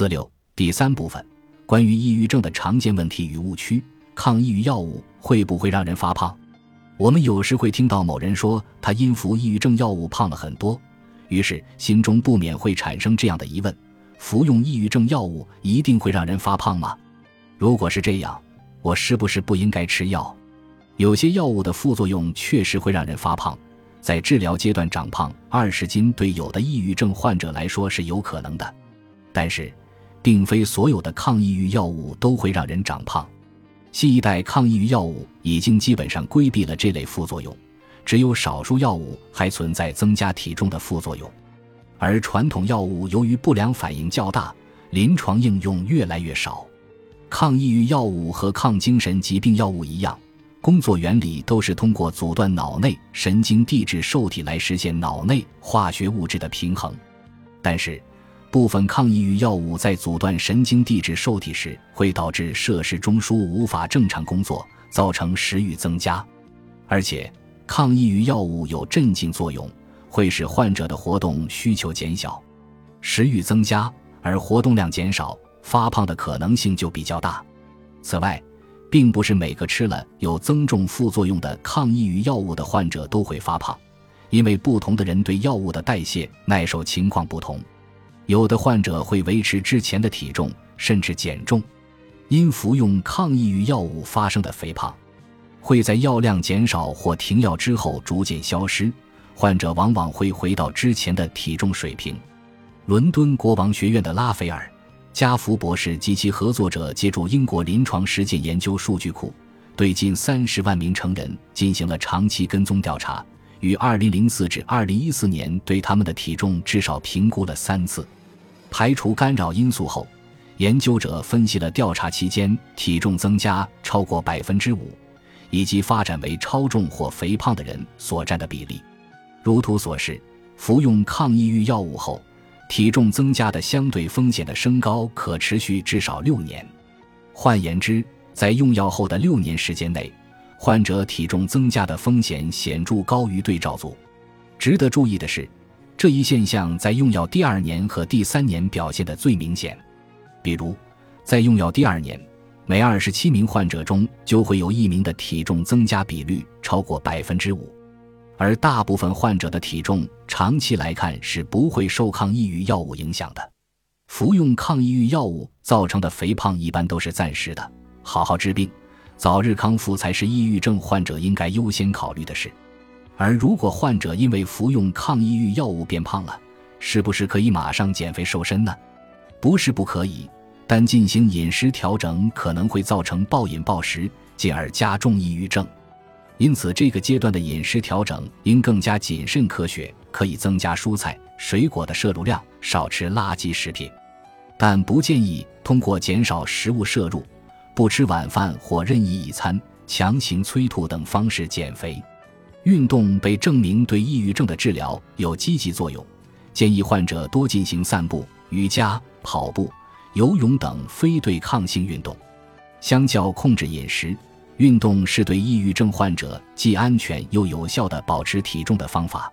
四六第三部分，关于抑郁症的常见问题与误区。抗抑郁药物会不会让人发胖？我们有时会听到某人说他因服抑郁症药物胖了很多，于是心中不免会产生这样的疑问：服用抑郁症药物一定会让人发胖吗？如果是这样，我是不是不应该吃药？有些药物的副作用确实会让人发胖，在治疗阶段长胖二十斤，对有的抑郁症患者来说是有可能的。但是，并非所有的抗抑郁药物都会让人长胖。新一代抗抑郁药物已经基本上规避了这类副作用，只有少数药物还存在增加体重的副作用。而传统药物由于不良反应较大，临床应用越来越少。抗抑郁药物和抗精神疾病药物一样，工作原理都是通过阻断脑内神经递质受体来实现脑内化学物质的平衡。但是，部分抗抑郁药物在阻断神经递质受体时，会导致摄氏中枢无法正常工作，造成食欲增加。而且，抗抑郁药物有镇静作用，会使患者的活动需求减小，食欲增加，而活动量减少，发胖的可能性就比较大。此外，并不是每个吃了有增重副作用的抗抑郁药物的患者都会发胖，因为不同的人对药物的代谢耐受情况不同。有的患者会维持之前的体重，甚至减重。因服用抗抑郁药物发生的肥胖，会在药量减少或停药之后逐渐消失，患者往往会回到之前的体重水平。伦敦国王学院的拉斐尔·加福博士及其合作者借助英国临床实践研究数据库，对近三十万名成人进行了长期跟踪调查，于二零零四至二零一四年对他们的体重至少评估了三次。排除干扰因素后，研究者分析了调查期间体重增加超过百分之五，以及发展为超重或肥胖的人所占的比例。如图所示，服用抗抑郁药物后，体重增加的相对风险的升高可持续至少六年。换言之，在用药后的六年时间内，患者体重增加的风险显著高于对照组。值得注意的是。这一现象在用药第二年和第三年表现得最明显，比如，在用药第二年，每二十七名患者中就会有一名的体重增加比率超过百分之五，而大部分患者的体重长期来看是不会受抗抑郁药物影响的。服用抗抑郁药物造成的肥胖一般都是暂时的，好好治病，早日康复才是抑郁症患者应该优先考虑的事。而如果患者因为服用抗抑郁药物变胖了，是不是可以马上减肥瘦身呢？不是不可以，但进行饮食调整可能会造成暴饮暴食，进而加重抑郁症。因此，这个阶段的饮食调整应更加谨慎科学，可以增加蔬菜、水果的摄入量，少吃垃圾食品，但不建议通过减少食物摄入、不吃晚饭或任意一餐、强行催吐等方式减肥。运动被证明对抑郁症的治疗有积极作用，建议患者多进行散步、瑜伽、跑步、游泳等非对抗性运动。相较控制饮食，运动是对抑郁症患者既安全又有效的保持体重的方法。